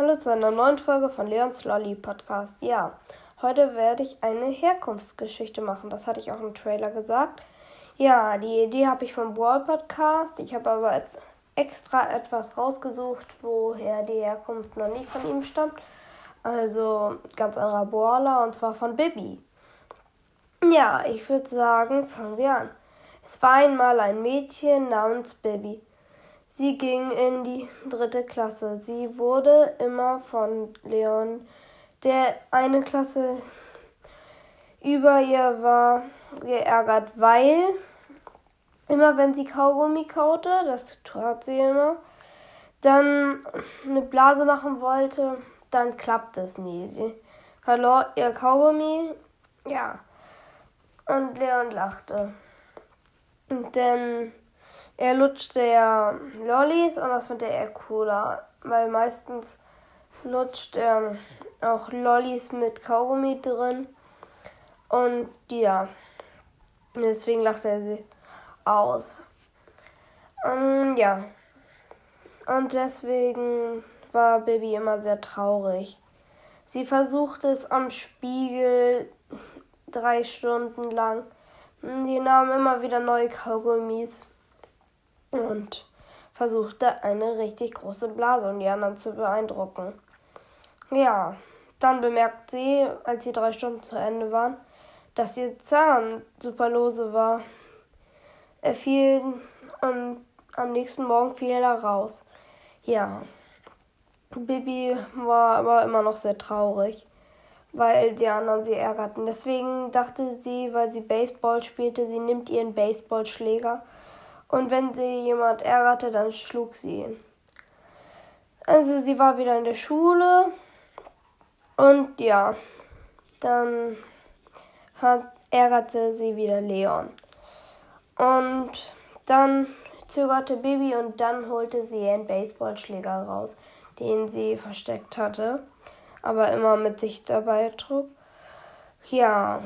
Hallo zu einer neuen Folge von Leons Lolly Podcast. Ja, heute werde ich eine Herkunftsgeschichte machen. Das hatte ich auch im Trailer gesagt. Ja, die Idee habe ich vom Brawl Podcast. Ich habe aber extra etwas rausgesucht, woher die Herkunft noch nicht von ihm stammt. Also ganz anderer Brawler und zwar von Bibi. Ja, ich würde sagen, fangen wir an. Es war einmal ein Mädchen namens Bibi. Sie ging in die dritte Klasse. Sie wurde immer von Leon, der eine Klasse über ihr war, geärgert, weil immer wenn sie Kaugummi kaute, das tat sie immer, dann eine Blase machen wollte, dann klappte es nie. Sie verlor ihr Kaugummi, ja. Und Leon lachte. Denn er lutschte ja Lollis und das fand er cooler, weil meistens lutscht er auch Lollis mit Kaugummi drin. Und ja, deswegen lachte er sie aus. Und ja, und deswegen war Baby immer sehr traurig. Sie versuchte es am Spiegel drei Stunden lang. Die nahm immer wieder neue Kaugummis und versuchte eine richtig große Blase, um die anderen zu beeindrucken. Ja, dann bemerkt sie, als die drei Stunden zu Ende waren, dass ihr Zahn super lose war. Er fiel und am nächsten Morgen fiel er raus. Ja, Bibi war aber immer noch sehr traurig, weil die anderen sie ärgerten. Deswegen dachte sie, weil sie Baseball spielte, sie nimmt ihren Baseballschläger und wenn sie jemand ärgerte, dann schlug sie ihn. Also sie war wieder in der Schule und ja, dann hat, ärgerte sie wieder Leon. Und dann zögerte Bibi und dann holte sie ihren Baseballschläger raus, den sie versteckt hatte, aber immer mit sich dabei trug. Ja,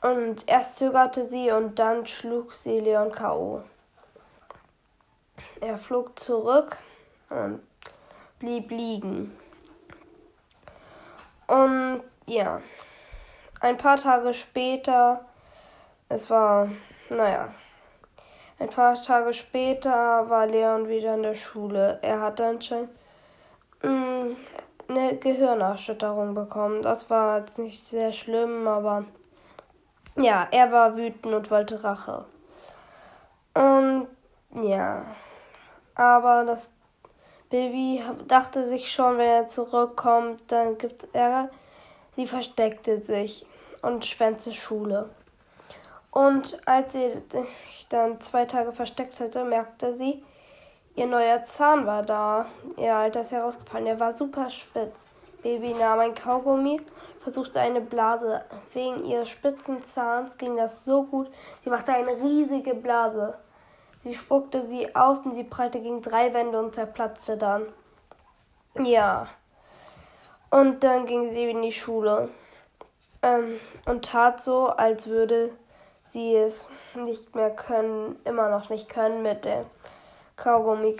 und erst zögerte sie und dann schlug sie Leon K.O. Er flog zurück und blieb liegen. Und ja, ein paar Tage später, es war, naja, ein paar Tage später war Leon wieder in der Schule. Er hatte anscheinend mm, eine Gehirnerschütterung bekommen. Das war jetzt nicht sehr schlimm, aber ja, er war wütend und wollte Rache. Und ja, aber das Baby dachte sich schon, wenn er zurückkommt, dann gibt es Ärger. Sie versteckte sich und schwänzte Schule. Und als sie sich dann zwei Tage versteckt hatte, merkte sie, ihr neuer Zahn war da. Ihr alter ist herausgefallen. Er war super spitz. Baby nahm ein Kaugummi, versuchte eine Blase. Wegen ihres spitzen Zahns ging das so gut. Sie machte eine riesige Blase. Sie spuckte sie aus und sie prallte gegen drei Wände und zerplatzte dann. Ja. Und dann ging sie in die Schule ähm, und tat so, als würde sie es nicht mehr können, immer noch nicht können mit der Kaugummi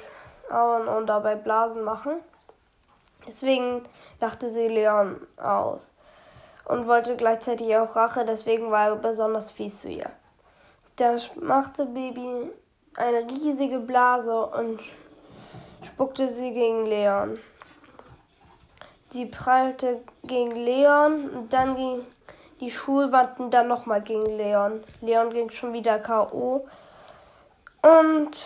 kauen und dabei Blasen machen. Deswegen lachte sie Leon aus und wollte gleichzeitig auch Rache, deswegen war er besonders fies zu ihr. Da machte Baby eine riesige Blase und spuckte sie gegen Leon. Sie prallte gegen Leon und dann ging die Schulwand und dann nochmal gegen Leon. Leon ging schon wieder K.O. Und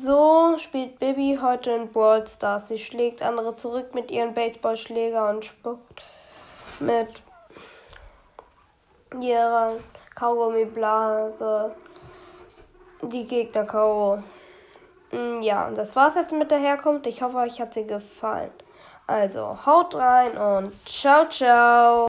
so spielt Bibi heute in Brawl Stars. Sie schlägt andere zurück mit ihren Baseballschläger und spuckt mit ihrer Kaugummiblase die Gegner K.O. Mm, ja, und das war's jetzt mit der Herkunft. Ich hoffe, euch hat sie gefallen. Also, haut rein und ciao, ciao.